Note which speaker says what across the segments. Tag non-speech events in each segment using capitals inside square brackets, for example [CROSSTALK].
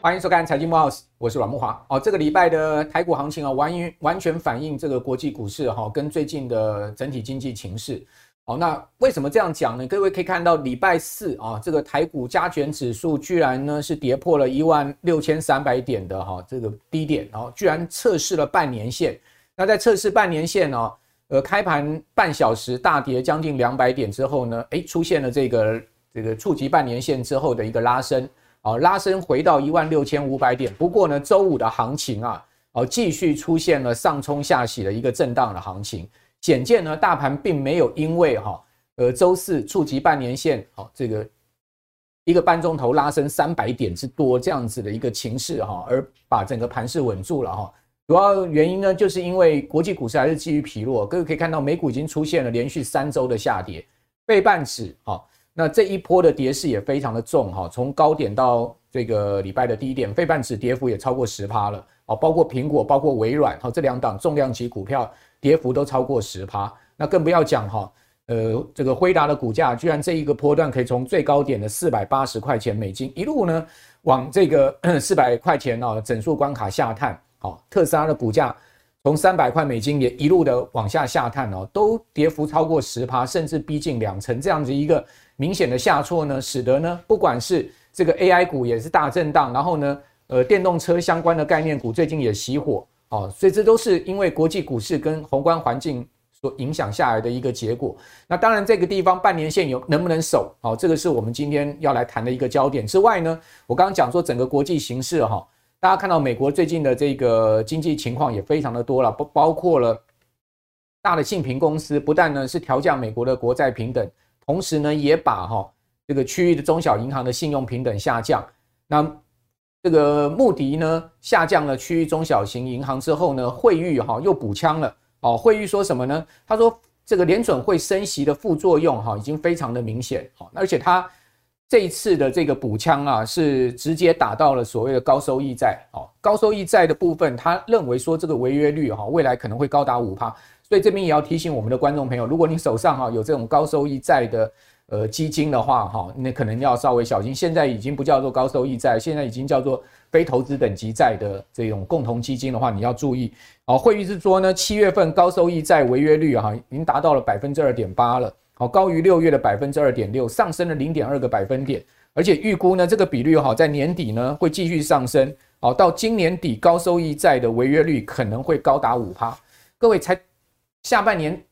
Speaker 1: 欢迎收看《财经慕 House》，我是阮木华。哦，这个礼拜的台股行情啊，完完全反映这个国际股市哈，跟最近的整体经济情势。好，那为什么这样讲呢？各位可以看到，礼拜四啊，这个台股加权指数居然呢是跌破了一万六千三百点的哈这个低点，然后居然测试了半年线。那在测试半年线呢，呃，开盘半小时大跌将近两百点之后呢，哎，出现了这个这个触及半年线之后的一个拉升。啊，拉升回到一万六千五百点。不过呢，周五的行情啊，哦，继续出现了上冲下洗的一个震荡的行情。显见呢，大盘并没有因为哈，呃，周四触及半年线，好，这个一个半钟头拉升三百点之多这样子的一个情势哈，而把整个盘势稳住了哈。主要原因呢，就是因为国际股市还是基于疲弱。各位可以看到，美股已经出现了连续三周的下跌，费半指哈。那这一波的跌势也非常的重哈，从高点到这个礼拜的低点，费半指跌幅也超过十趴了哦，包括苹果、包括微软哈，这两档重量级股票跌幅都超过十趴。那更不要讲哈，呃，这个辉达的股价居然这一个波段可以从最高点的四百八十块钱美金一路呢往这个四百块钱啊整数关卡下探。好，特斯拉的股价从三百块美金也一路的往下下探哦，都跌幅超过十趴，甚至逼近两成这样子一个。明显的下挫呢，使得呢，不管是这个 AI 股也是大震荡，然后呢，呃，电动车相关的概念股最近也熄火，哦，所以这都是因为国际股市跟宏观环境所影响下来的一个结果。那当然，这个地方半年线有能不能守，哦，这个是我们今天要来谈的一个焦点。之外呢，我刚刚讲说整个国际形势哈，大家看到美国最近的这个经济情况也非常的多了，包包括了大的信评公司不但呢是调降美国的国债平等。同时呢，也把哈这个区域的中小银行的信用平等下降。那这个穆迪呢下降了区域中小型银行之后呢，惠誉哈又补枪了。哦，惠誉说什么呢？他说这个联准会升息的副作用哈已经非常的明显。好，而且他这一次的这个补枪啊，是直接打到了所谓的高收益债。哦，高收益债的部分，他认为说这个违约率哈未来可能会高达五趴。所以这边也要提醒我们的观众朋友，如果你手上哈有这种高收益债的呃基金的话哈，那可能要稍微小心。现在已经不叫做高收益债，现在已经叫做非投资等级债的这种共同基金的话，你要注意。好，惠誉是说呢，七月份高收益债违约率哈已经达到了百分之二点八了，好，高于六月的百分之二点六，上升了零点二个百分点，而且预估呢这个比率哈在年底呢会继续上升，好，到今年底高收益债的违约率可能会高达五趴。各位才。下半年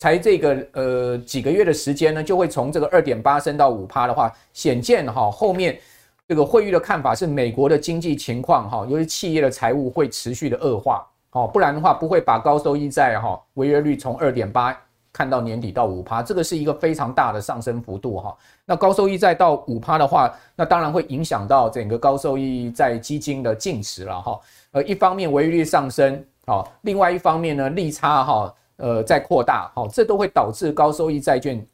Speaker 1: 才这个呃几个月的时间呢，就会从这个二点八升到五趴的话，显见哈后面这个惠誉的看法是美国的经济情况哈，尤其企业的财务会持续的恶化哦，不然的话不会把高收益债哈违约率从二点八看到年底到五趴，这个是一个非常大的上升幅度哈。那高收益债到五趴的话，那当然会影响到整个高收益债基金的净值了哈。呃，一方面违约率上升好，另外一方面呢利差哈。呃，在扩大，好，这都会导致高收益债券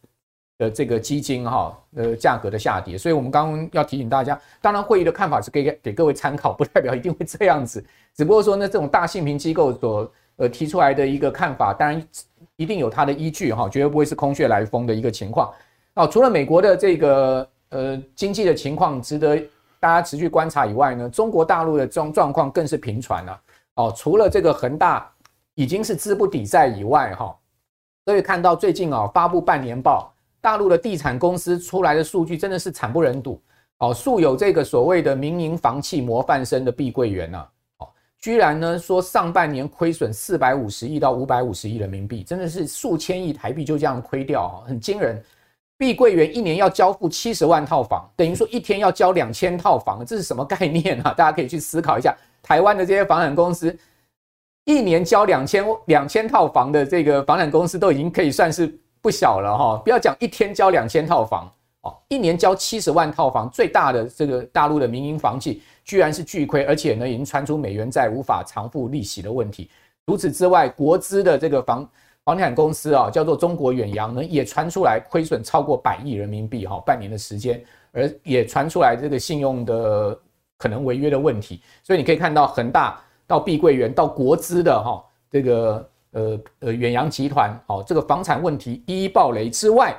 Speaker 1: 的这个基金哈，呃，价格的下跌。所以，我们刚刚要提醒大家，当然，会议的看法是给给各位参考，不代表一定会这样子。只不过说呢，这种大信评机构所呃提出来的一个看法，当然一定有它的依据哈，绝对不会是空穴来风的一个情况。哦，除了美国的这个呃经济的情况值得大家持续观察以外呢，中国大陆的状状况更是频传了。哦，除了这个恒大。已经是资不抵债以外，哈，所以看到最近啊发布半年报，大陆的地产公司出来的数据真的是惨不忍睹，哦，素有这个所谓的民营房企模范生的碧桂园呐，居然呢说上半年亏损四百五十亿到五百五十亿人民币，真的是数千亿台币就这样亏掉，哈，很惊人。碧桂园一年要交付七十万套房，等于说一天要交两千套房，这是什么概念啊？[LAUGHS] 大家可以去思考一下，台湾的这些房产公司。一年交两千两千套房的这个房产公司都已经可以算是不小了哈，不要讲一天交两千套房哦，一年交七十万套房，最大的这个大陆的民营房企居然是巨亏，而且呢已经传出美元债无法偿付利息的问题。除此之外，国资的这个房房地产公司啊，叫做中国远洋呢，也传出来亏损超过百亿人民币哈，半年的时间，而也传出来这个信用的可能违约的问题。所以你可以看到恒大。到碧桂园到国资的哈这个呃呃远洋集团哦，这个房产问题一一爆雷之外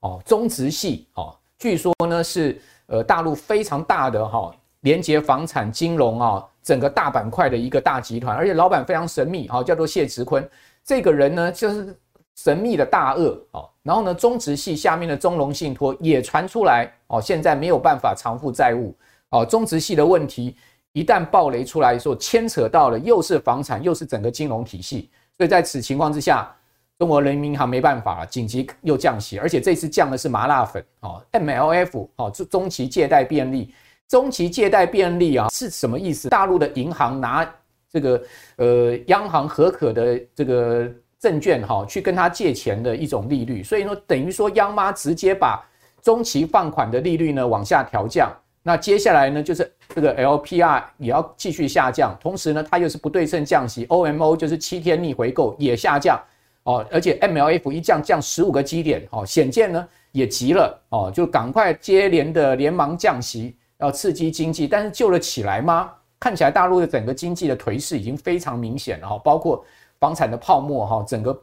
Speaker 1: 哦，中植系哦，据说呢是呃大陆非常大的哈、连接房产金融啊、整个大板块的一个大集团，而且老板非常神秘，好、叫做谢植坤，这个人呢就是神秘的大鳄哦，然后呢中植系下面的中融信托也传出来哦，现在没有办法偿付债务哦，中植系的问题。一旦暴雷出来的时候，牵扯到了又是房产又是整个金融体系，所以在此情况之下，中国人民银行没办法了，紧急又降息，而且这次降的是麻辣粉哦，MLF 哦，中期借贷便利，中期借贷便利啊是什么意思？大陆的银行拿这个呃央行核可的这个证券哈，去跟他借钱的一种利率，所以说等于说央妈直接把中期放款的利率呢往下调降。那接下来呢，就是这个 LPR 也要继续下降，同时呢，它又是不对称降息，OMO 就是七天逆回购也下降。哦，而且 MLF 一降降十五个基点。哦，显见呢也急了。哦，就赶快接连的连忙降息，要刺激经济，但是救了起来吗？看起来大陆的整个经济的颓势已经非常明显了哈，包括房产的泡沫哈，整个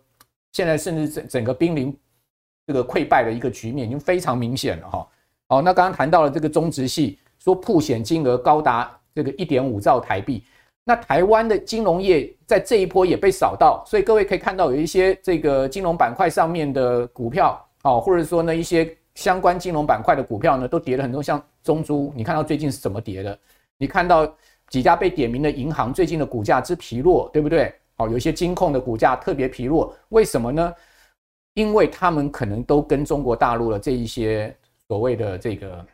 Speaker 1: 现在甚至整整个濒临这个溃败的一个局面已经非常明显了哈。好，那刚刚谈到了这个中植系，说曝险金额高达这个一点五兆台币。那台湾的金融业在这一波也被扫到，所以各位可以看到有一些这个金融板块上面的股票，哦，或者说呢一些相关金融板块的股票呢都跌了很多，像中珠，你看到最近是怎么跌的？你看到几家被点名的银行最近的股价之疲弱，对不对？好，有一些金控的股价特别疲弱，为什么呢？因为他们可能都跟中国大陆的这一些。所谓的这个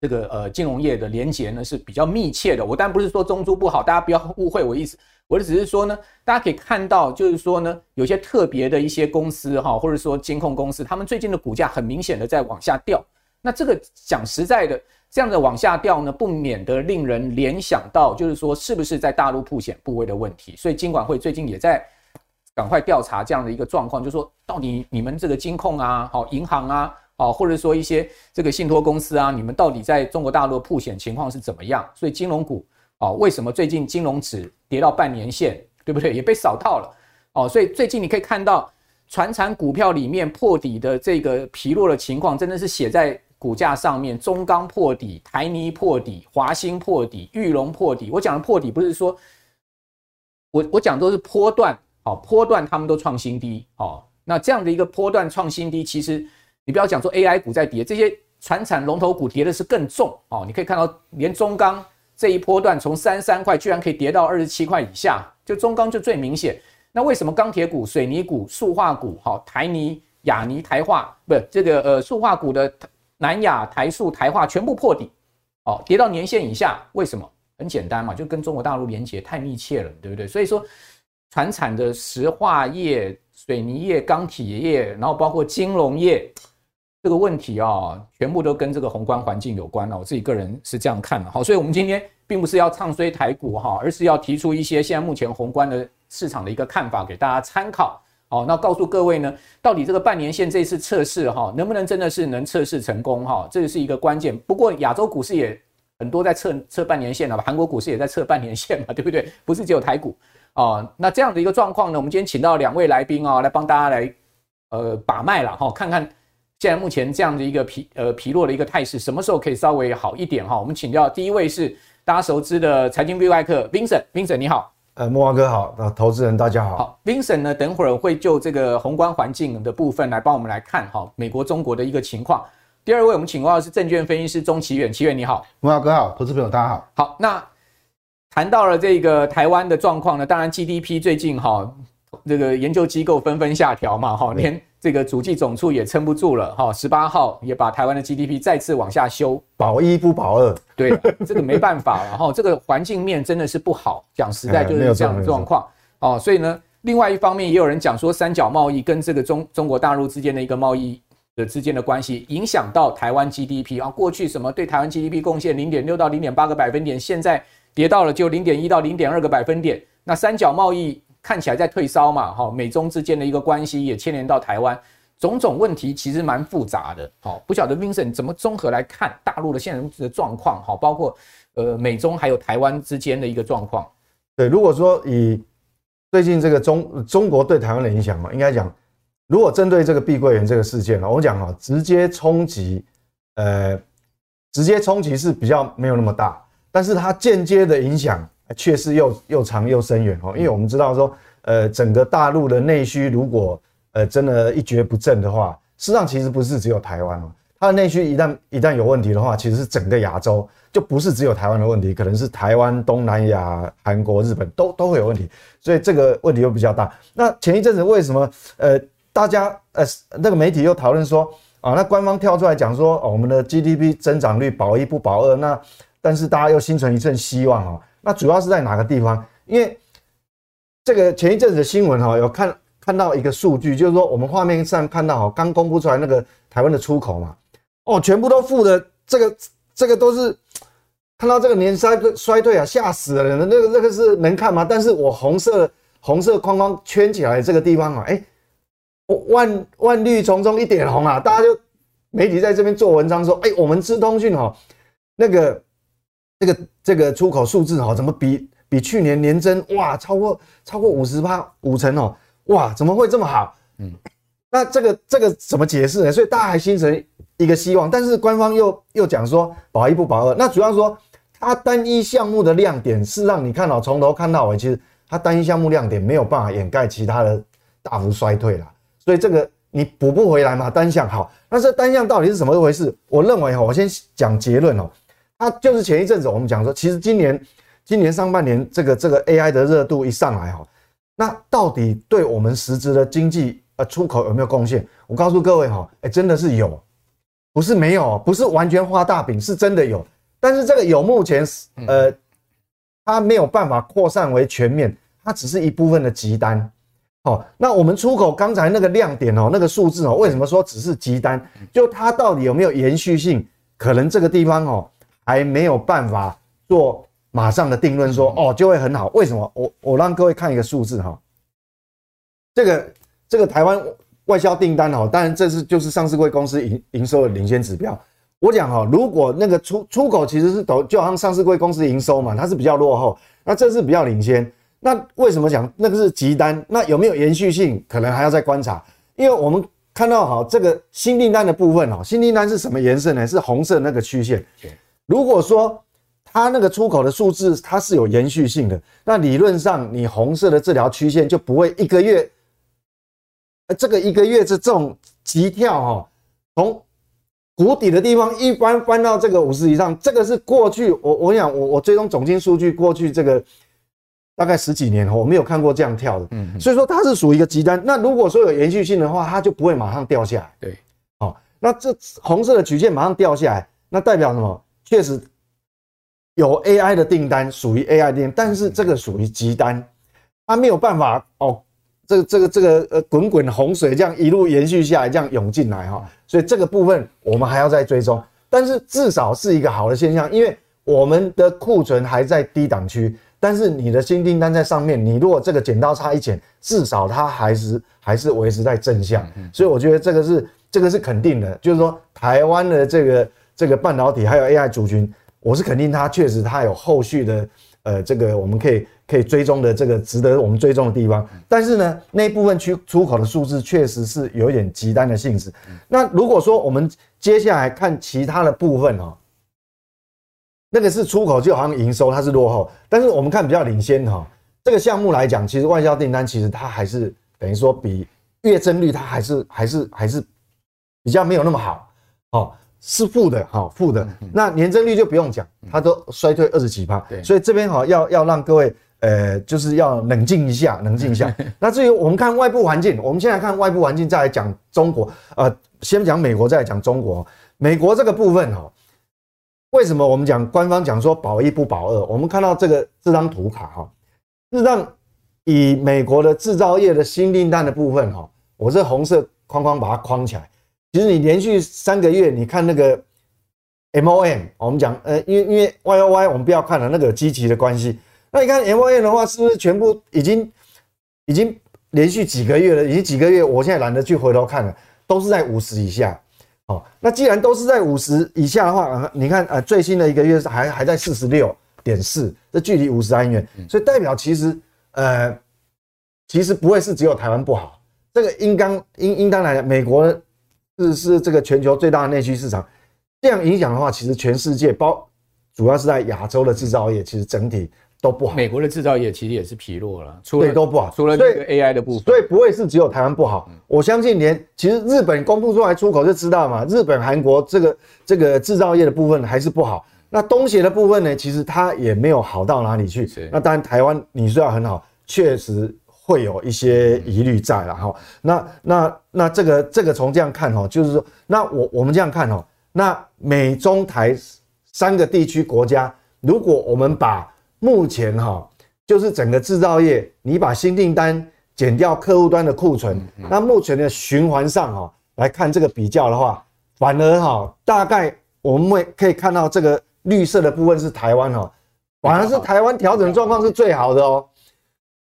Speaker 1: 这个呃金融业的连结呢是比较密切的。我当然不是说中租不好，大家不要误会我意思。我的只是说呢，大家可以看到，就是说呢，有些特别的一些公司哈，或者说金控公司，他们最近的股价很明显的在往下掉。那这个讲实在的，这样的往下掉呢，不免得令人联想到，就是说是不是在大陆曝险部位的问题。所以金管会最近也在赶快调查这样的一个状况，就是说到底你们这个金控啊，好银行啊。哦，或者说一些这个信托公司啊，你们到底在中国大陆的曝险情况是怎么样？所以金融股哦，为什么最近金融指跌到半年线，对不对？也被扫套了哦。所以最近你可以看到，传产股票里面破底的这个疲弱的情况，真的是写在股价上面。中钢破底，台泥破底，华兴破底，裕隆破底。我讲的破底不是说，我我讲都是波段，哦，波段他们都创新低哦。那这样的一个波段创新低，其实。你不要讲说 AI 股在跌，这些传产龙头股跌的是更重哦。你可以看到，连中钢这一波段从三三块居然可以跌到二十七块以下，就中钢就最明显。那为什么钢铁股、水泥股、塑化股，好，台泥、亚泥、台化，不是这个呃塑化股的南亚、台塑、台化全部破底，哦，跌到年线以下？为什么？很简单嘛，就跟中国大陆连接太密切了，对不对？所以说，船产的石化业、水泥业、钢铁业，然后包括金融业。这个问题啊，全部都跟这个宏观环境有关了。我自己个人是这样看的。好，所以我们今天并不是要唱衰台股哈，而是要提出一些现在目前宏观的市场的一个看法给大家参考。好，那告诉各位呢，到底这个半年线这次测试哈，能不能真的是能测试成功哈？这是一个关键。不过亚洲股市也很多在测测半年线了吧？韩国股市也在测半年线嘛，对不对？不是只有台股啊。那这样的一个状况呢，我们今天请到两位来宾啊，来帮大家来呃把脉了哈，看看。现在目前这样的一个疲呃疲弱的一个态势，什么时候可以稍微好一点哈？我们请教第一位是大家熟知的财经 V 外客 Vincent，Vincent 你好，
Speaker 2: 呃慕驊哥好，那投资人大家好。
Speaker 1: 好，Vincent 呢，等会儿会就这个宏观环境的部分来帮我们来看哈，美国、中国的一个情况。第二位我们请到的是证券分析师钟其远，其远你好，
Speaker 2: 慕驊哥好，投资朋友大家好。
Speaker 1: 好，那谈到了这个台湾的状况呢，当然 GDP 最近哈，这个研究机构纷纷下调嘛，哈连。这个主计总处也撑不住了哈，十八号也把台湾的 GDP 再次往下修，
Speaker 2: 保一不保二，
Speaker 1: 对，这个没办法了哈，这个环境面真的是不好，讲实在就是这样的状况哦。所以呢，另外一方面也有人讲说，三角贸易跟这个中中国大陆之间的一个贸易的之间的关系，影响到台湾 GDP 啊，过去什么对台湾 GDP 贡献零点六到零点八个百分点，现在跌到了就零点一到零点二个百分点，那三角贸易。看起来在退烧嘛，哈，美中之间的一个关系也牵连到台湾，种种问题其实蛮复杂的，好，不晓得 Vincent 怎么综合来看大陆的现在的状况，哈，包括呃美中还有台湾之间的一个状况。
Speaker 2: 对，如果说以最近这个中中国对台湾的影响嘛，应该讲，如果针对这个碧桂园这个事件呢，我讲哈，直接冲击，呃，直接冲击是比较没有那么大，但是它间接的影响却是又又长又深远哦，因为我们知道说，呃，整个大陆的内需如果呃真的一蹶不振的话，事实上其实不是只有台湾哦，它的内需一旦一旦有问题的话，其实是整个亚洲。就不是只有台湾的问题，可能是台湾、东南亚、韩国、日本都都会有问题，所以这个问题又比较大。那前一阵子为什么呃大家呃那个媒体又讨论说啊，那官方跳出来讲说哦，我们的 GDP 增长率保一不保二，那但是大家又心存一阵希望啊。那主要是在哪个地方？因为这个前一阵子的新闻哈，有看看到一个数据，就是说我们画面上看到哈，刚公布出来那个台湾的出口嘛，哦，全部都负的，这个这个都是。看到这个年衰衰退啊，吓死了人！那个那个是能看吗？但是我红色红色框框圈起来这个地方啊，哎，万万绿丛中一点红啊！大家就媒体在这边做文章说，哎，我们资通讯哦，那个这个这个出口数字哦，怎么比比去年年增哇超过超过五十趴五成哦，哇怎么会这么好？嗯，那这个这个怎么解释呢？所以大家还心存一个希望，但是官方又又讲说保一不保二，那主要说。它单一项目的亮点是让你看到从头看到尾，其实它单一项目亮点没有办法掩盖其他的大幅衰退啦，所以这个你补不回来嘛。单项好，那这单项到底是怎么一回事？我认为哈，我先讲结论哦，它就是前一阵子我们讲说，其实今年今年上半年这个这个 AI 的热度一上来哈，那到底对我们实质的经济呃出口有没有贡献？我告诉各位哈，哎，真的是有，不是没有，不是完全画大饼，是真的有。但是这个有目前呃，它没有办法扩散为全面，它只是一部分的急单。好，那我们出口刚才那个亮点哦，那个数字哦，为什么说只是急单？就它到底有没有延续性？可能这个地方哦，还没有办法做马上的定论，说哦就会很好。为什么？我我让各位看一个数字哈，这个这个台湾外销订单哦，当然这是就是上市柜公司营营收的领先指标。我讲哈，如果那个出出口其实是都就好像上市柜公司营收嘛，它是比较落后，那这是比较领先。那为什么讲那个是急单？那有没有延续性？可能还要再观察。因为我们看到哈，这个新订单的部分哈，新订单是什么颜色呢？是红色那个曲线。如果说它那个出口的数字它是有延续性的，那理论上你红色的这条曲线就不会一个月，呃，这个一个月是这种急跳哈，从。谷底的地方一般翻到这个五十以上，这个是过去我我想我我追踪总经数据，过去这个大概十几年我没有看过这样跳的，嗯，所以说它是属于一个极端。那如果说有延续性的话，它就不会马上掉下来，对，好，那这红色的曲线马上掉下来，那代表什么？确实有 AI 的订单属于 AI 订单，但是这个属于急单，它没有办法哦。这个这个这个呃滚滚洪水这样一路延续下来，这样涌进来哈，所以这个部分我们还要再追踪，但是至少是一个好的现象，因为我们的库存还在低档区，但是你的新订单在上面，你如果这个剪刀差一剪，至少它还是还是维持在正向，所以我觉得这个是这个是肯定的，就是说台湾的这个这个半导体还有 AI 族群，我是肯定它确实它有后续的呃这个我们可以。可以追踪的这个值得我们追踪的地方，但是呢，那部分区出口的数字确实是有一点极端的性质。那如果说我们接下来看其他的部分哦，那个是出口就好像营收它是落后，但是我们看比较领先哈，这个项目来讲，其实外销订单其实它还是等于说比月增率它还是还是还是比较没有那么好哦。是负的，好负的。那年增率就不用讲，它都衰退二十几趴。对，所以这边哈要要让各位呃，就是要冷静一下，冷静一下。[LAUGHS] 那至于我们看外部环境，我们先来看外部环境，再来讲中国。呃，先讲美国，再来讲中国。美国这个部分哈，为什么我们讲官方讲说保一不保二？我们看到这个这张图卡哈，事实上以美国的制造业的新订单的部分哈，我这红色框框把它框起来。其实你连续三个月，你看那个 MOM，我们讲，呃，因为因为 YOY 我们不要看了，那个有积极的关系。那你看 MOM 的话，是不是全部已经已经连续几个月了？已经几个月，我现在懒得去回头看了，都是在五十以下。哦，那既然都是在五十以下的话，你看，呃，最新的一个月是还还在四十六点四，这距离五十还远，所以代表其实，呃，其实不会是只有台湾不好，这个应当应应当来讲，美国是是这个全球最大的内需市场，这样影响的话，其实全世界包主要是在亚洲的制造业，其实整体都不好。
Speaker 1: 美国的制造业其实也是疲弱了，除了
Speaker 2: 都不好，
Speaker 1: 除了这个 AI 的部分，
Speaker 2: 所以不会是只有台湾不好。我相信连其实日本公布出来出口就知道嘛，日本、韩国这个这个制造业的部分还是不好。那东协的部分呢，其实它也没有好到哪里去。那当然台湾你说要很好，确实。会有一些疑虑在了哈，那那那这个这个从这样看哈，就是说，那我我们这样看哈，那美中台三个地区国家，如果我们把目前哈，就是整个制造业，你把新订单减掉客户端的库存，那目前的循环上哈来看这个比较的话，反而哈大概我们会可以看到这个绿色的部分是台湾哈，反而是台湾调整状况是最好的哦。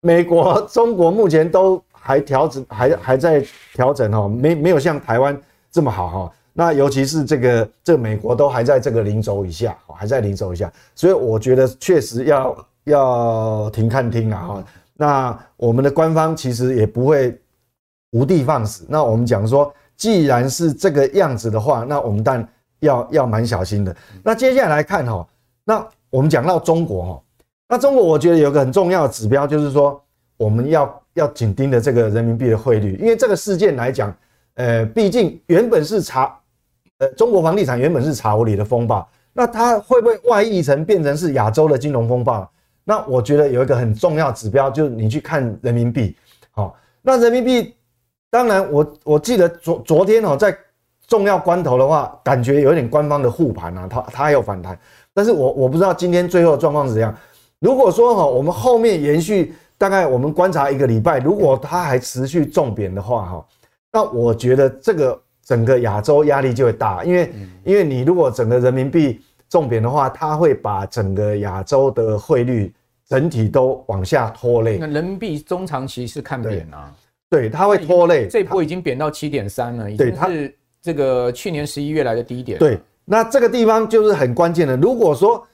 Speaker 2: 美国、中国目前都还调整，还还在调整哈，没没有像台湾这么好哈。那尤其是这个这个美国都还在这个零轴以下，还在零轴以下，所以我觉得确实要要停看听啊哈。那我们的官方其实也不会无的放矢。那我们讲说，既然是这个样子的话，那我们当然要要蛮小心的。那接下来看哈，那我们讲到中国哈。那中国我觉得有个很重要的指标，就是说我们要要紧盯的这个人民币的汇率，因为这个事件来讲，呃，毕竟原本是查，呃，中国房地产原本是查无理的风暴，那它会不会外溢成变成是亚洲的金融风暴？那我觉得有一个很重要指标，就是你去看人民币，好，那人民币，当然我我记得昨昨天哦，在重要关头的话，感觉有点官方的护盘啊，它它还有反弹，但是我我不知道今天最后的状况是怎样。如果说哈，我们后面延续大概我们观察一个礼拜，如果它还持续重贬的话哈，那我觉得这个整个亚洲压力就会大，因为因为你如果整个人民币重贬的话，它会把整个亚洲的汇率整体都往下拖累。
Speaker 1: 那人民币中长期是看贬啊，
Speaker 2: 对，它会拖累。
Speaker 1: 这波已经贬到七点三了，已经是这个去年十一月来的低点。
Speaker 2: 对，那这个地方就是很关键的。如果说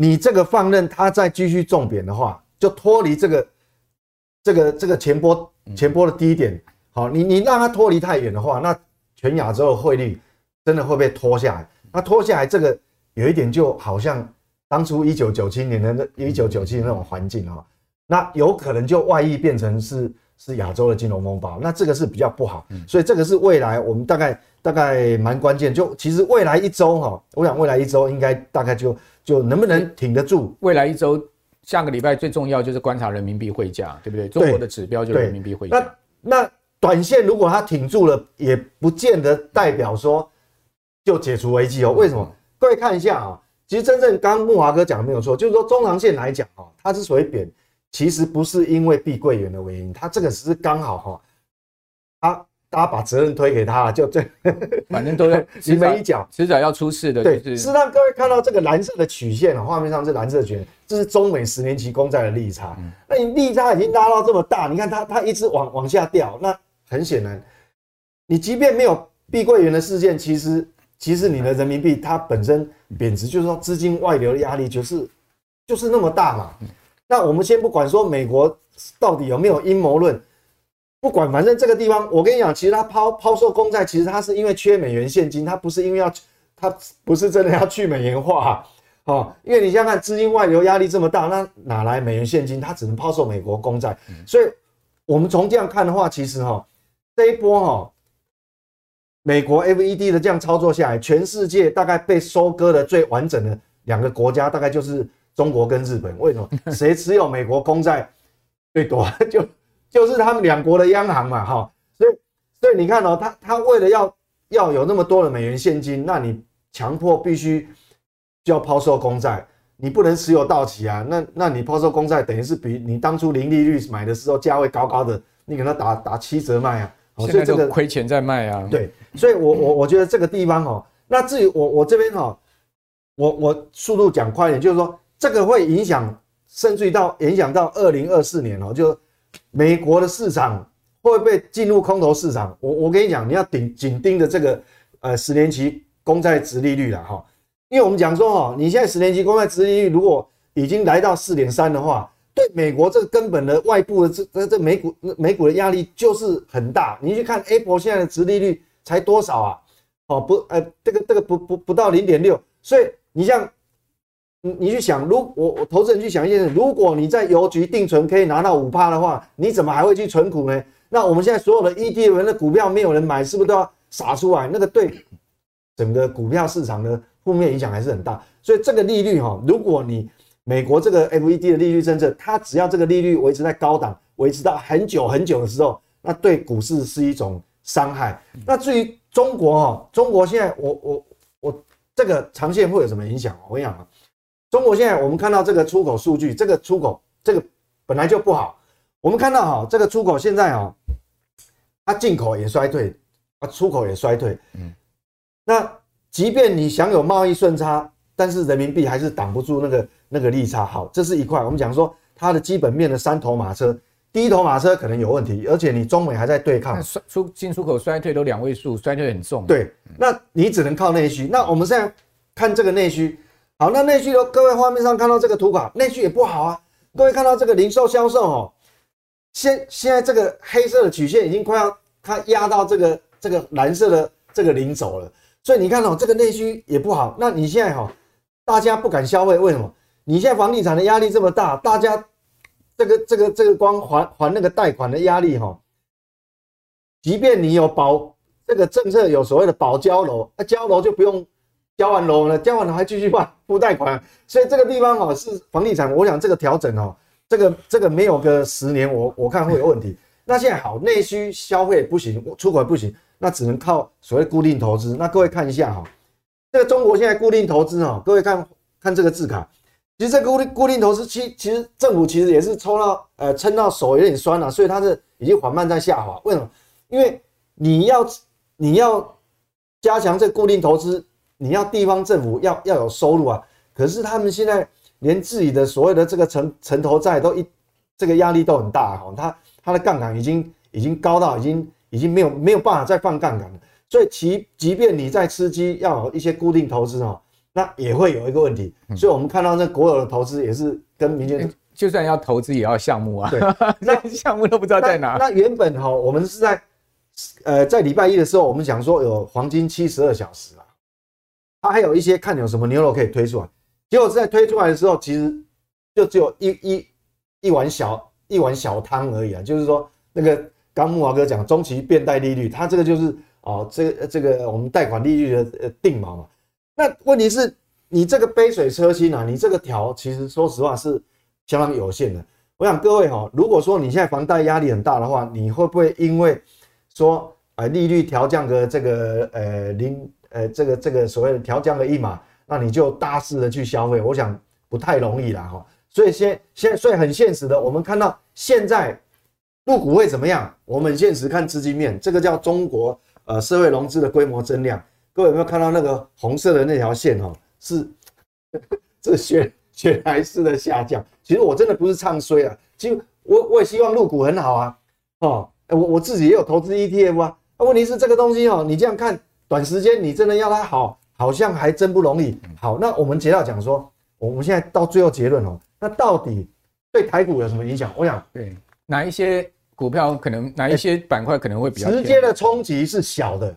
Speaker 2: 你这个放任它再继续重贬的话，就脱离这个这个这个前波前波的低点。好，你你让它脱离太远的话，那全亚洲的汇率真的会被拖下来。那拖下来这个有一点就好像当初一九九七年的那一九九七年那种环境啊，那有可能就外溢变成是是亚洲的金融风暴，那这个是比较不好。所以这个是未来我们大概大概蛮关键。就其实未来一周哈，我想未来一周应该大概就。就能不能挺得住？
Speaker 1: 未来一周，下个礼拜最重要就是观察人民币汇价，对不对？中国的指标就是人民币汇价。
Speaker 2: 那那短线如果它挺住了，也不见得代表说就解除危机哦。为什么？各位看一下啊，其实真正刚刚慕驊哥讲的没有错，就是说中长线来讲啊，它之所以贬，其实不是因为碧桂园的原因，它这个只是刚好哈，它。大家把责任推给他，就这，
Speaker 1: 反正都在 [LAUGHS]
Speaker 2: 临门一脚，
Speaker 1: 迟早要出事的。
Speaker 2: 对，是让各位看到这个蓝色的曲线啊，画面上是蓝色曲线，这是中美十年期公债的利差。那你利差已经拉到这么大，你看它它一直往往下掉，那很显然，你即便没有碧桂园的事件，其实其实你的人民币它本身贬值，就是说资金外流的压力就是就是那么大嘛。那我们先不管说美国到底有没有阴谋论。不管，反正这个地方，我跟你讲，其实他抛抛售公债，其实他是因为缺美元现金，他不是因为要，他不是真的要去美元化啊，[LAUGHS] 哦，因为你想想看，资金外流压力这么大，那哪来美元现金？他只能抛售美国公债。所以，我们从这样看的话，其实哈，这一波哈，美国 FED 的这样操作下来，全世界大概被收割的最完整的两个国家，大概就是中国跟日本。为什么？谁持有美国公债最多？[LAUGHS] 就就是他们两国的央行嘛，哈，所以所以你看哦，他他为了要要有那么多的美元现金，那你强迫必须就要抛售公债，你不能持有到期啊，那那你抛售公债等于是比你当初零利率买的时候价位高高的，你给他打打七折卖啊，
Speaker 1: 现在就亏钱在卖啊，
Speaker 2: 对，所以我我我觉得这个地方哦，那至于我我这边哈，我我速度讲快一点，就是说这个会影响，甚至于到影响到二零二四年哦，就。美国的市场会不会进入空头市场？我我跟你讲，你要紧紧盯着这个呃十年期公债殖利率了哈，因为我们讲说哈，你现在十年期公债殖利率如果已经来到四点三的话，对美国这个根本的外部的这这这美股美股的压力就是很大。你去看 Apple 现在的殖利率才多少啊？哦不，呃，这个这个不不不到零点六。所以你像你去想，如我我投资人去想一件事，如果你在邮局定存可以拿到五趴的话，你怎么还会去存股呢？那我们现在所有的 ETF 的股票没有人买，是不是都要撒出来？那个对整个股票市场的负面影响还是很大。所以这个利率哈，如果你美国这个 FED 的利率政策，它只要这个利率维持在高档，维持到很久很久的时候，那对股市是一种伤害。那至于中国哈，中国现在我我我这个长线会有什么影响？我跟你讲啊，中国现在我们看到这个出口数据，这个出口这个本来就不好。我们看到哈，这个出口现在哈，它进口也衰退，啊，出口也衰退。嗯，那即便你享有贸易顺差，但是人民币还是挡不住那个那个利差。好，这是一块。我们讲说它的基本面的三头马车，第一头马车可能有问题，而且你中美还在对抗，
Speaker 1: 出进出口衰退都两位数，衰退很重。
Speaker 2: 对，那你只能靠内需。那我们现在看这个内需，好，那内需的各位画面上看到这个图卡，内需也不好啊。各位看到这个零售销售哦。现现在这个黑色的曲线已经快要它压到这个这个蓝色的这个零轴了，所以你看哦，这个内需也不好。那你现在哈，大家不敢消费，为什么？你现在房地产的压力这么大，大家这个这个这个光还还那个贷款的压力哈，即便你有保这个政策有所谓的保交楼，那交楼就不用交完楼了，交完楼还继续办付贷款，所以这个地方哈是房地产，我想这个调整哦。这个这个没有个十年我，我看会有问题。那现在好，内需消费不行，出口不行，那只能靠所谓固定投资。那各位看一下哈，这个中国现在固定投资哦，各位看看这个字卡，其实这个固定固定投资，其其实政府其实也是抽到呃撑到手有点酸了，所以它是已经缓慢在下滑。为什么？因为你要你要加强这固定投资，你要地方政府要要有收入啊。可是他们现在。连自己的所谓的这个城城投债都一这个压力都很大哈，他他的杠杆已经已经高到已经已经没有没有办法再放杠杆了，所以其即便你在吃鸡要有一些固定投资哦，那也会有一个问题，所以我们看到那国有的投资也是跟民间
Speaker 1: 就算要投资也要项目啊，
Speaker 2: 对，[LAUGHS]
Speaker 1: 那项目都不知道在哪。
Speaker 2: 那原本哈，我们是在呃在礼拜一的时候，我们讲说有黄金七十二小时啊，它还有一些看有什么牛肉可以推出来。结果在推出来的时候，其实就只有一一一碗小一碗小汤而已啊。就是说，那个刚木华哥讲中期变贷利率，它这个就是哦，这个这个我们贷款利率的呃定锚嘛。那问题是，你这个杯水车薪啊，你这个条其实说实话是相当有限的。我想各位哈，如果说你现在房贷压力很大的话，你会不会因为说呃利率调降个这个呃零呃这个这个所谓的调降个一码？那你就大肆的去消费，我想不太容易啦哈。所以现现所以很现实的，我们看到现在入股会怎么样？我们现实看资金面，这个叫中国呃社会融资的规模增量。各位有没有看到那个红色的那条线哈？是 [LAUGHS] 这雪雪莱式的下降。其实我真的不是唱衰啊，其实我我也希望入股很好啊。哦，我我自己也有投资 ETF 啊。那问题是这个东西哦，你这样看，短时间你真的要它好？好像还真不容易。好，那我们接到讲说，我们现在到最后结论哦，那到底对台股有什么影响？我想，
Speaker 1: 对哪一些股票可能，哪一些板块可能会比较
Speaker 2: 直接的冲击是小的，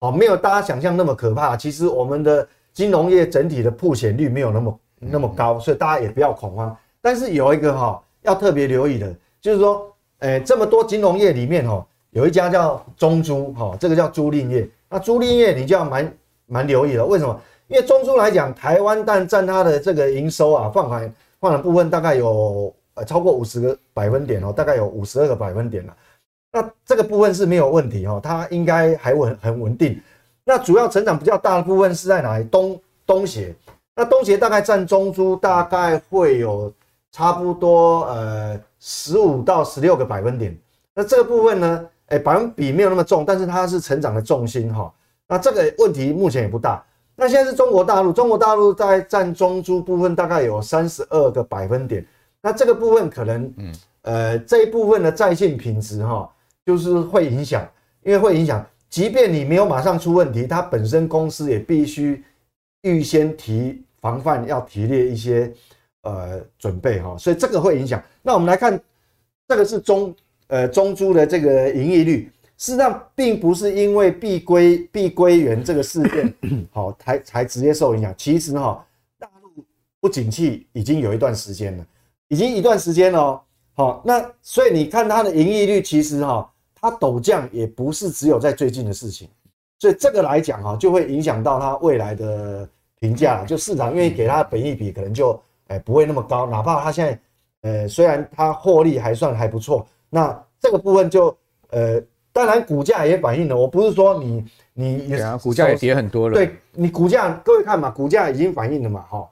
Speaker 2: 哦，没有大家想象那么可怕。其实我们的金融业整体的破险率没有那么那么高，所以大家也不要恐慌。但是有一个哈要特别留意的，就是说，诶，这么多金融业里面哈，有一家叫中租哈，这个叫租赁业。那租赁业你就要蛮。蛮留意了，为什么？因为中租来讲，台湾但占它的这个营收啊，放款放的部分大概有呃超过五十个百分点哦，大概有五十二个百分点了。那这个部分是没有问题哦，它应该还稳很稳定。那主要成长比较大的部分是在哪里？东东协。那东协大概占中租大概会有差不多呃十五到十六个百分点。那这个部分呢，哎，百分比没有那么重，但是它是成长的重心哈。那这个问题目前也不大。那现在是中国大陆，中国大陆在占中珠部分大概有三十二个百分点。那这个部分可能，嗯，呃，这一部分的在线品质哈，就是会影响，因为会影响。即便你没有马上出问题，它本身公司也必须预先提防范，要提列一些呃准备哈，所以这个会影响。那我们来看，这个是中呃中租的这个盈利率，事实上并不是因为碧桂碧桂园这个事件 [COUGHS] 好才才直接受影响，其实哈大陆不景气已经有一段时间了，已经一段时间了。好，那所以你看它的盈利率，其实哈它陡降也不是只有在最近的事情，所以这个来讲哈就会影响到它未来的。评价就市场愿意给它的本益比可能就哎不会那么高，哪怕它现在呃虽然它获利还算还不错，那这个部分就呃当然股价也反映了，我不是说你你
Speaker 1: 对啊，股价也跌很多了，
Speaker 2: 对你股价各位看嘛，股价已经反映了嘛哈，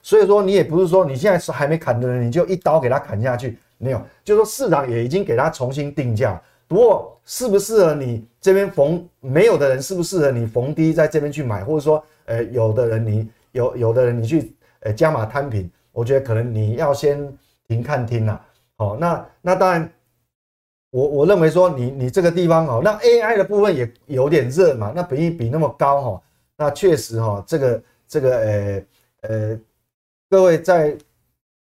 Speaker 2: 所以说你也不是说你现在是还没砍的人你就一刀给它砍下去，没有，就是说市场也已经给它重新定价，不过适不适合你这边逢没有的人适不适合你逢低在这边去买，或者说。呃，有的人你有有的人你去呃加码摊平，我觉得可能你要先停看听啦。好，那那当然，我我认为说你你这个地方哦，那 AI 的部分也有点热嘛，那比一比那么高哈，那确实哈，这个这个呃呃，各位在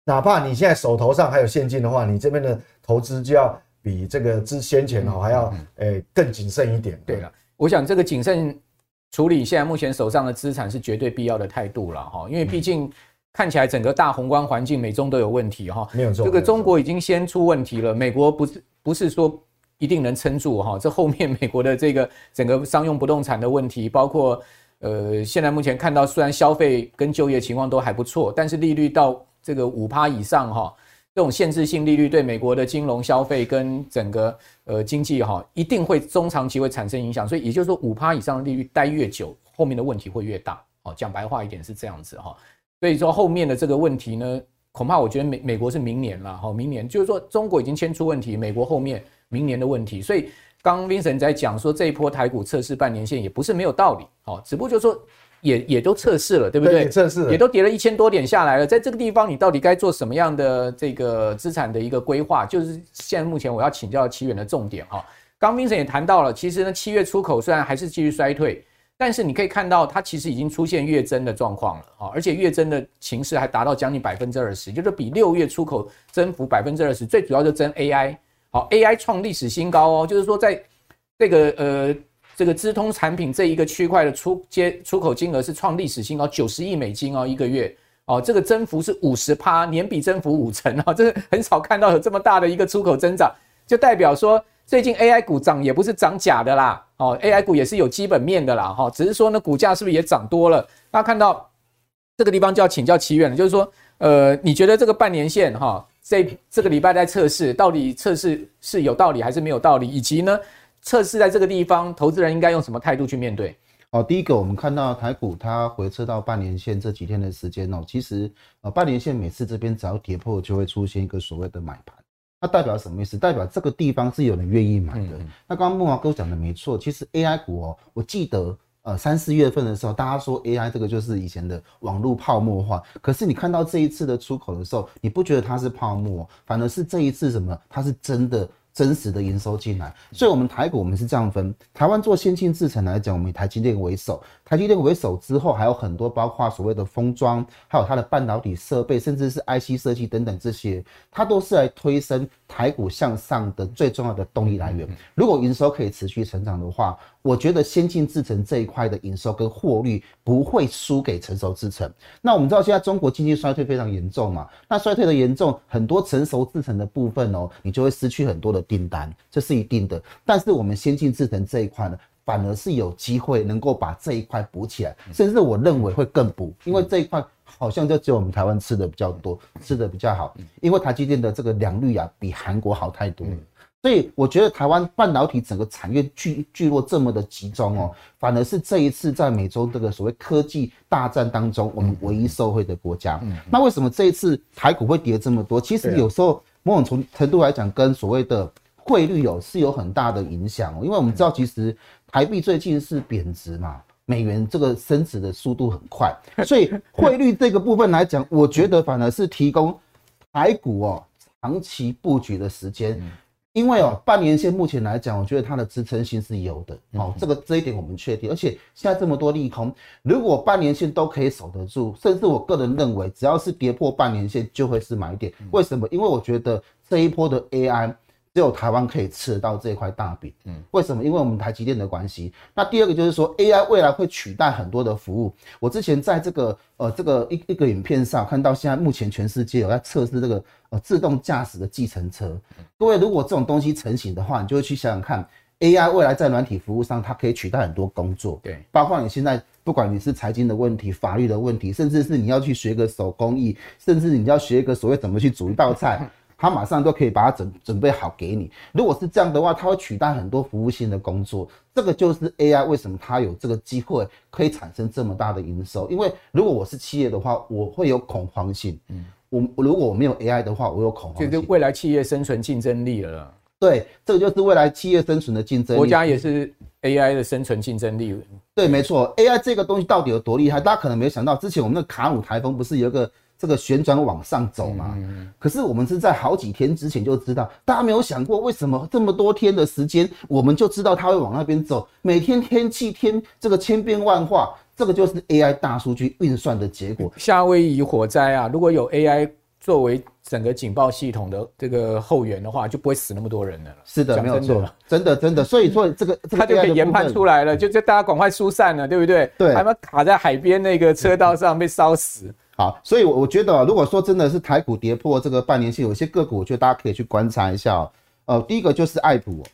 Speaker 2: 哪怕你现在手头上还有现金的话，你这边的投资就要比这个之先前哦还要呃更谨慎一点。
Speaker 1: 对了，我想这个谨慎。处理现在目前手上的资产是绝对必要的态度了哈，因为毕竟看起来整个大宏观环境美中都有问题哈，
Speaker 2: 没有错，
Speaker 1: 这个中国已经先出问题了，美国不是不是说一定能撑住哈，这后面美国的这个 [LAUGHS] 整个商用不动产的问题，包括呃现在目前看到虽然消费跟就业情况都还不错，但是利率到这个五趴以上哈。这种限制性利率对美国的金融消费跟整个呃经济哈，一定会中长期会产生影响。所以也就是说，五趴以上的利率待越久，后面的问题会越大。哦，讲白话一点是这样子哈。所以说后面的这个问题呢，恐怕我觉得美美国是明年了哈，明年就是说中国已经先出问题，美国后面明年的问题。所以刚 Vincent 在讲说这一波台股测试半年线也不是没有道理，好，只不过就是说。也也都测试了，对不对？
Speaker 2: 测试
Speaker 1: 也都跌了一千多点下来了。在这个地方，你到底该做什么样的这个资产的一个规划？就是现在目前我要请教奇远的重点哈。刚 Vincent 也谈到了，其实呢，七月出口虽然还是继续衰退，但是你可以看到它其实已经出现月增的状况了啊，而且月增的情势还达到将近百分之二十，就是比六月出口增幅百分之二十。最主要就增 AI，好，AI 创历史新高哦，就是说在这个呃。这个资通产品这一个区块的出接出口金额是创历史新高，九十亿美金哦，一个月哦，这个增幅是五十趴，年比增幅五成啊，这是很少看到有这么大的一个出口增长，就代表说最近 AI 股涨也不是涨假的啦，哦，AI 股也是有基本面的啦，哈，只是说呢，股价是不是也涨多了？大家看到这个地方就要请教奇远了，就是说，呃，你觉得这个半年线哈，这这个礼拜在测试，到底测试是有道理还是没有道理？以及呢？测试在这个地方，投资人应该用什么态度去面对？
Speaker 3: 哦，第一个，我们看到台股它回撤到半年线这几天的时间哦，其实呃半年线每次这边只要跌破，就会出现一个所谓的买盘，那代表什么意思？代表这个地方是有人愿意买的。嗯、那刚刚木华哥讲的没错，其实 AI 股哦，我记得呃三四月份的时候，大家说 AI 这个就是以前的网络泡沫化，可是你看到这一次的出口的时候，你不觉得它是泡沫，反而是这一次什么？它是真的。真实的营收进来，所以我们台股我们是这样分，台湾做先进制程来讲，我们以台积电为首，台积电为首之后还有很多，包括所谓的封装，还有它的半导体设备，甚至是 IC 设计等等这些，它都是来推升台股向上的最重要的动力来源。如果营收可以持续成长的话，我觉得先进制程这一块的营收跟获利不会输给成熟制程。那我们知道现在中国经济衰退非常严重嘛，那衰退的严重，很多成熟制程的部分哦，你就会失去很多的。订单，这是一定的，但是我们先进制程这一块呢，反而是有机会能够把这一块补起来，甚至我认为会更补，因为这一块好像就只有我们台湾吃的比较多，吃的比较好，因为台积电的这个良率啊，比韩国好太多了，所以我觉得台湾半导体整个产业聚聚落这么的集中哦，反而是这一次在美洲这个所谓科技大战当中，我们唯一受惠的国家。那为什么这一次台股会跌这么多？其实有时候。某种程度来讲，跟所谓的汇率有是有很大的影响哦，因为我们知道，其实台币最近是贬值嘛，美元这个升值的速度很快，[LAUGHS] 所以汇率这个部分来讲，我觉得反而是提供台股哦长期布局的时间。因为哦，半年线目前来讲，我觉得它的支撑性是有的哦，这个这一点我们确定。而且现在这么多利空，如果半年线都可以守得住，甚至我个人认为，只要是跌破半年线，就会是买点。为什么？因为我觉得这一波的 AI。只有台湾可以吃得到这块大饼，嗯，为什么？因为我们台积电的关系。那第二个就是说，AI 未来会取代很多的服务。我之前在这个呃这个一一个影片上看到，现在目前全世界有在测试这个呃自动驾驶的计程车。各位，如果这种东西成型的话，你就会去想想看，AI 未来在软体服务上，它可以取代很多工作，对，包括你现在不管你是财经的问题、法律的问题，甚至是你要去学个手工艺，甚至你要学一个所谓怎么去煮一道菜。他马上都可以把它准准备好给你。如果是这样的话，它会取代很多服务性的工作。这个就是 AI 为什么它有这个机会可以产生这么大的营收？因为如果我是企业的话，我会有恐慌性。嗯，我如果我没有 AI 的话，我有恐慌性。
Speaker 1: 就是未来企业生存竞争力了。
Speaker 3: 对，这个就是未来企业生存的竞争力。
Speaker 1: 国家也是 AI 的生存竞争力。
Speaker 3: 对，没错。AI 这个东西到底有多厉害？大家可能没有想到，之前我们那个卡努台风不是有一个。这个旋转往上走嘛，可是我们是在好几天之前就知道，大家没有想过为什么这么多天的时间，我们就知道它会往那边走。每天天气天这个千变万化，这个就是 AI 大数据运算的结果。
Speaker 1: 夏威夷火灾啊，如果有 AI 作为整个警报系统的这个后援的话，就不会死那么多人了。
Speaker 3: 是的，没有错，真的真的。所以说 [LAUGHS] 这个
Speaker 1: 它就可以研判出来了，就就大家赶快疏散了，对不对？
Speaker 3: 对，
Speaker 1: 还没卡在海边那个车道上被烧死。
Speaker 3: 好，所以，我我觉得，如果说真的是台股跌破这个半年线，有些个股，我觉得大家可以去观察一下哦。呃，第一个就是爱普，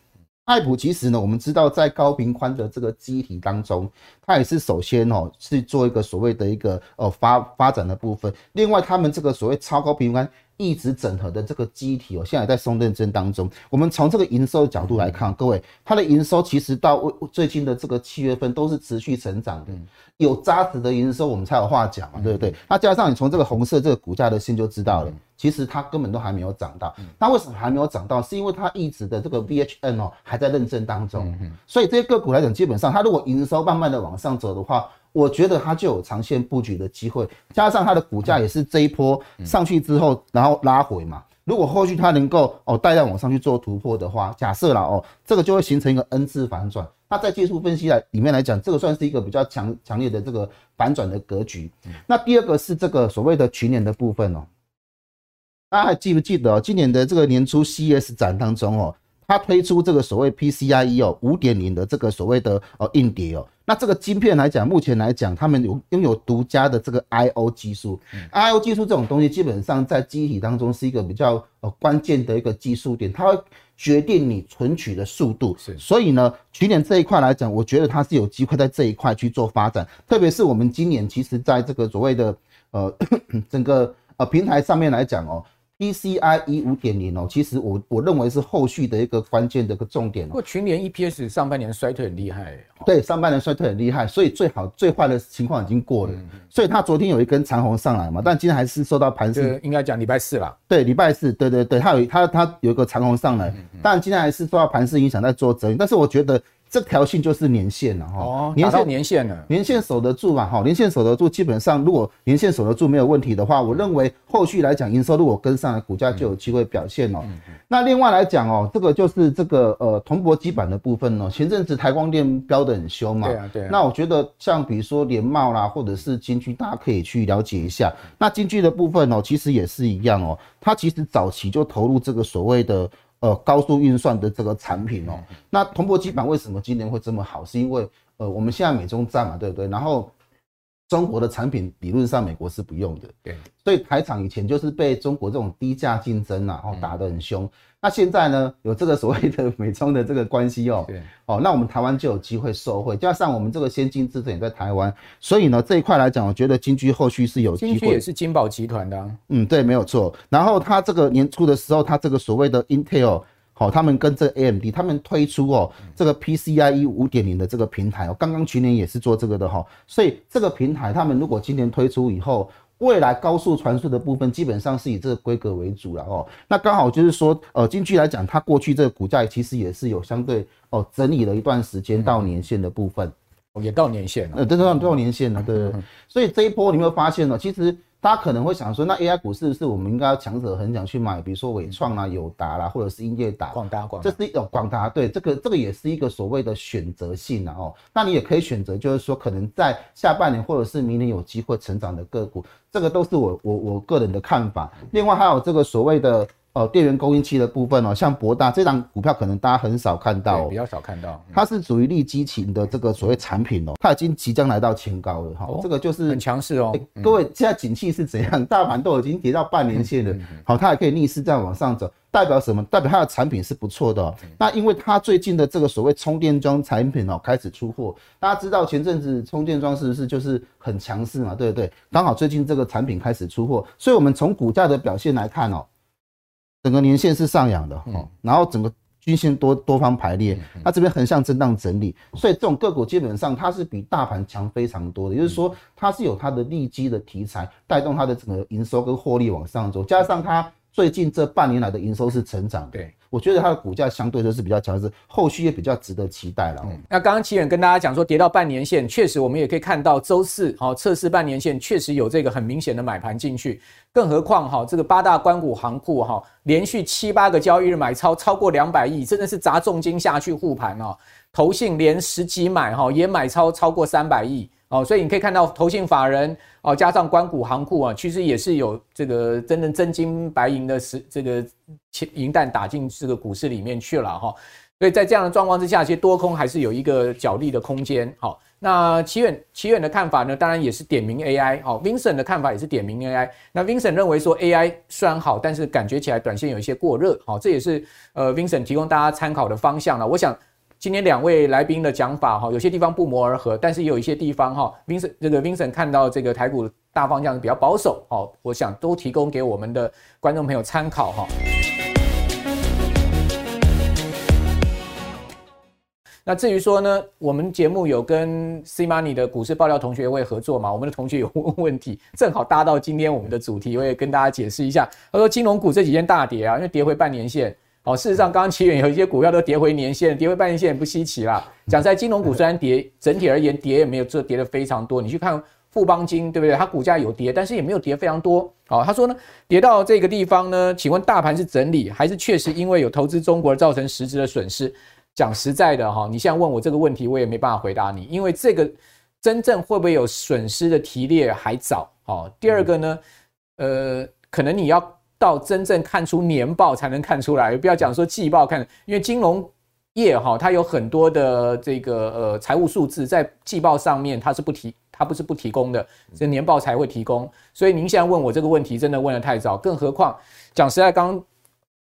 Speaker 3: 爱普其实呢，我们知道在高频宽的这个机体当中，它也是首先哦是做一个所谓的一个呃发发展的部分。另外，他们这个所谓超高频宽。一直整合的这个机体哦，现在在送认证当中。我们从这个营收的角度来看，各位，它的营收其实到最近的这个七月份都是持续成长的，有扎实的营收，我们才有话讲嘛，对不对？那加上你从这个红色这个股价的线就知道了，其实它根本都还没有涨到。那为什么还没有涨到？是因为它一直的这个 VHN 哦还在认证当中，所以这些个股来讲，基本上它如果营收慢慢的往上走的话。我觉得它就有长线布局的机会，加上它的股价也是这一波上去之后，然后拉回嘛。如果后续它能够哦带量往上去做突破的话，假设了哦，这个就会形成一个 N 字反转。那在技术分析来里面来讲，这个算是一个比较强强烈的这个反转的格局。那第二个是这个所谓的群联的部分哦，大家还记不记得哦？今年的这个年初 CES 展当中哦。它推出这个所谓 PCIe 哦五点零的这个所谓的呃硬碟哦，那这个晶片来讲，目前来讲，他们有拥有独家的这个 I/O 技术。I/O 技术这种东西，基本上在记忆体当中是一个比较呃关键的一个技术点，它会决定你存取的速度。是，所以呢，群联这一块来讲，我觉得它是有机会在这一块去做发展，特别是我们今年其实在这个所谓的呃 [COUGHS] 整个呃平台上面来讲哦。PCIe 五点零哦，其实我我认为是后续的一个关键的一个重点哦。不
Speaker 1: 过群联 EPS 上半年衰退很厉害，
Speaker 3: 对，上半年衰退很厉害，所以最好最坏的情况已经过了，所以它昨天有一根长红上来嘛，但今天还是受到盘势，
Speaker 1: 应该讲礼拜四了，
Speaker 3: 对，礼拜四，对对对，它有它它有一个长红上来，但今天还是受到盘势影响在做整理，但是我觉得。这条线就是年限了哈，
Speaker 1: 哦，年限年限了，
Speaker 3: 年限守得住嘛哈，年限守得住，基本上如果年限守得住没有问题的话，我认为后续来讲营收如果跟上来，股价就有机会表现哦。那另外来讲哦，这个就是这个呃铜箔基板的部分哦，前阵子台光电飙得很凶嘛，对啊对。那我觉得像比如说联茂啦，或者是金居，大家可以去了解一下。那金居的部分哦，其实也是一样哦，它其实早期就投入这个所谓的。呃，高速运算的这个产品哦，那铜箔基板为什么今年会这么好？是因为呃，我们现在美中战嘛，对不对？然后中国的产品理论上美国是不用的，对，所以台厂以前就是被中国这种低价竞争啊，然后打得很凶。那现在呢，有这个所谓的 [LAUGHS] 美中的这个关系哦，对，哦，那我们台湾就有机会受惠，加上我们这个先进制程也在台湾，所以呢这一块来讲，我觉得金居后续是有机会。
Speaker 1: 金居也是金宝集团的，啊，
Speaker 3: 嗯，对，没有错。然后它这个年初的时候，它这个所谓的 Intel，好，他们跟这个 AMD，他们推出哦这个 PCIe 五点零的这个平台哦，刚刚去年也是做这个的哈，所以这个平台他们如果今年推出以后。未来高速传输的部分基本上是以这个规格为主了哦。那刚好就是说，呃，金居来讲，它过去这个股价其实也是有相对哦整理了一段时间到年线的部分，
Speaker 1: 也到年线了，
Speaker 3: 呃，都到到年线了，对对。[LAUGHS] 所以这一波你有没有发现呢？其实大家可能会想说，那 AI 股是不是我们应该要强者很想去买？比如说伟创啦、友达啦，或者是英业达、
Speaker 1: 广达、广
Speaker 3: 这是一种广达，对，这个这个也是一个所谓的选择性啊哦。那你也可以选择，就是说可能在下半年或者是明年有机会成长的个股，这个都是我我我个人的看法。另外还有这个所谓的。哦，电源供应器的部分哦，像博大这档股票可能大家很少看到，
Speaker 1: 比较少看到。
Speaker 3: 它是属于利基型的这个所谓产品哦，它已经即将来到前高了哈。这个就是
Speaker 1: 很强势哦。
Speaker 3: 各位，现在景气是怎样？大盘都已经跌到半年线了，好，它还可以逆势再往上走，代表什么？代表它的产品是不错的。那因为它最近的这个所谓充电桩产品哦开始出货，大家知道前阵子充电桩是不是就是很强势嘛？对不对？刚好最近这个产品开始出货，所以我们从股价的表现来看哦。整个年线是上扬的，哈，然后整个均线多多方排列，它这边横向震荡整理，所以这种个股基本上它是比大盘强非常多的，也就是说它是有它的利基的题材带动它的整个营收跟获利往上走，加上它最近这半年来的营收是成长的。对。我觉得它的股价相对都是比较强势，后续也比较值得期待了。嗯，
Speaker 1: 那刚刚奇远跟大家讲说，跌到半年线，确实我们也可以看到周四好测试半年线，确实有这个很明显的买盘进去。更何况哈，这个八大关股行库哈，连续七八个交易日买超超过两百亿，真的是砸重金下去护盘哦。投信连十几买哈，也买超超过三百亿。哦，所以你可以看到投信法人哦，加上官股行库啊，其实也是有这个真正真金白银的实这个钱银弹打进这个股市里面去了哈。所以在这样的状况之下，其实多空还是有一个角力的空间。好，那奇远奇远的看法呢，当然也是点名 AI。好，Vincent 的看法也是点名 AI。那 Vincent 认为说 AI 虽然好，但是感觉起来短线有一些过热。好，这也是呃 Vincent 提供大家参考的方向了。我想。今天两位来宾的讲法哈，有些地方不谋而合，但是也有一些地方哈，Vincent 这个 Vincent 看到这个台股大方向比较保守，好，我想都提供给我们的观众朋友参考哈。那至于说呢，我们节目有跟 C Money 的股市爆料同学会合作嘛？我们的同学有问问题，正好搭到今天我们的主题，我也跟大家解释一下。他说金融股这几天大跌啊，因为跌回半年线。哦，事实上，刚刚奇远有一些股票都跌回年线，跌回半年线也不稀奇啦。讲在金融股虽然跌，整体而言跌也没有这跌的非常多。你去看富邦金，对不对？它股价有跌，但是也没有跌非常多。好，他说呢，跌到这个地方呢，请问大盘是整理，还是确实因为有投资中国而造成实质的损失？讲实在的哈，你现在问我这个问题，我也没办法回答你，因为这个真正会不会有损失的提列还早。好，第二个呢，呃，可能你要。到真正看出年报才能看出来，不要讲说季报看，因为金融业哈，它有很多的这个呃财务数字在季报上面它是不提，它不是不提供的，这年报才会提供。所以您现在问我这个问题，真的问得太早。更何况讲实在，刚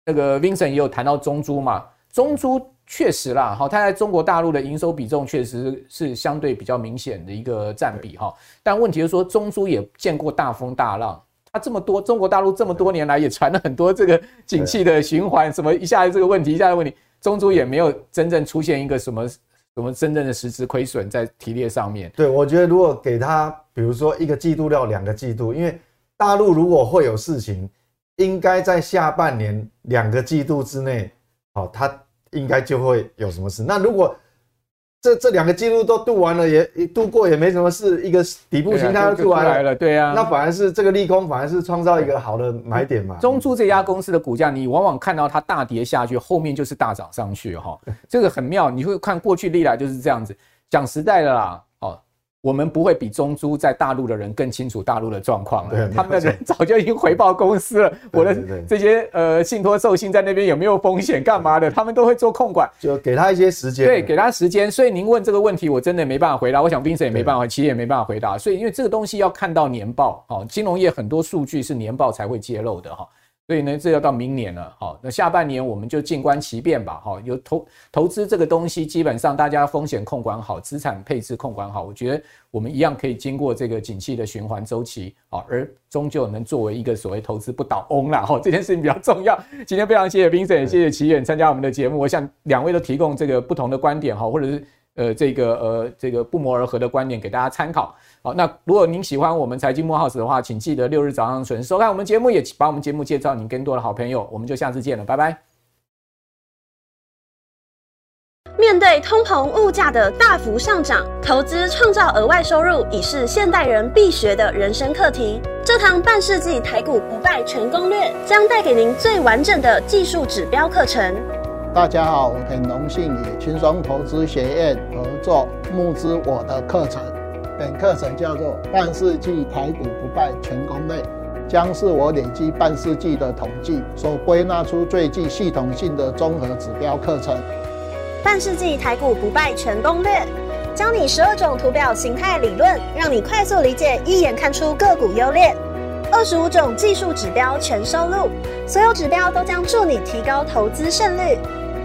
Speaker 1: 那个 Vincent 也有谈到中租嘛，中租确实啦，好，它在中国大陆的营收比重确实是相对比较明显的一个占比哈。但问题是说，中租也见过大风大浪。它这么多，中国大陆这么多年来也传了很多这个景气的循环，什么一下子这个问题，一下子问题，中珠也没有真正出现一个什么什么真正的实质亏损在提列上面。
Speaker 2: 对，我觉得如果给他，比如说一个季度到两个季度，因为大陆如果会有事情，应该在下半年两个季度之内，好，他应该就会有什么事。那如果这这两个记录都度完了，也度过也没什么事，一个底部形态都出来了，
Speaker 1: 对啊，
Speaker 2: 那反而是这个利空，反而是创造一个好的买点嘛。
Speaker 1: 中珠这家公司的股价，你往往看到它大跌下去，后面就是大涨上去哈，这个很妙。你会看过去历来就是这样子，讲实在的啦。我们不会比中租在大陆的人更清楚大陆的状况了。他们的人早就已经回报公司了。我的这些呃信托授信在那边有没有风险，干嘛的？他们都会做控管，
Speaker 2: 就给他一些时间。
Speaker 1: 对，给他时间。所以您问这个问题，我真的没办法回答。我想 Vincent 也没办法，其实也没办法回答。所以因为这个东西要看到年报，哦，金融业很多数据是年报才会揭露的哈。所以呢，这要到明年了，好，那下半年我们就静观其变吧，哈，有投投资这个东西，基本上大家风险控管好，资产配置控管好，我觉得我们一样可以经过这个景气的循环周期，啊，而终究能作为一个所谓投资不倒翁啦，哈，[LAUGHS] 这件事情比较重要。今天非常谢谢冰 i 谢谢奇远参加我们的节目，我想两位都提供这个不同的观点，哈，或者是。呃，这个呃，这个不谋而合的观点给大家参考。好，那如果您喜欢我们财经幕 House 的话，请记得六日早上准时收看我们节目，也把我们节目介绍您更多的好朋友。我们就下次见了，拜拜。
Speaker 4: 面对通膨物价的大幅上涨，投资创造额外收入已是现代人必学的人生课题。这堂半世纪台股不败全攻略将带给您最完整的技术指标课程。
Speaker 5: 大家好，我很荣幸与轻松投资学院合作募资我的课程。本课程叫做《半世纪台股不败全攻略》，将是我累积半世纪的统计所归纳出最具系统性的综合指标课程。
Speaker 4: 半世纪台股不败全攻略，教你十二种图表形态理论，让你快速理解，一眼看出个股优劣。二十五种技术指标全收录，所有指标都将助你提高投资胜率。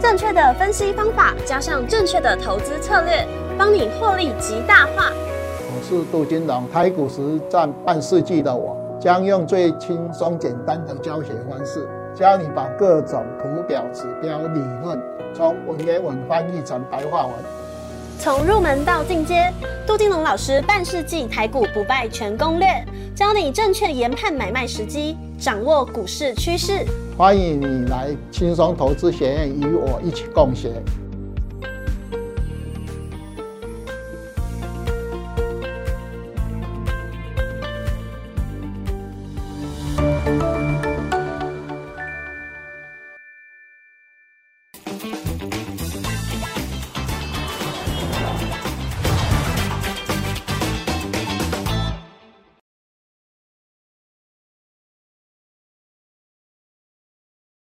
Speaker 4: 正确的分析方法加上正确的投资策略，帮你获利极大化。
Speaker 5: 我是杜金龙，台股实战半世纪的我，将用最轻松简单的教学方式，教你把各种图表、指标、理论，从文言文翻译成白话文。
Speaker 4: 从入门到进阶，杜金龙老师半世纪台股不败全攻略，教你正确研判买卖时机，掌握股市趋势。
Speaker 5: 欢迎你来轻松投资学院与我一起共学。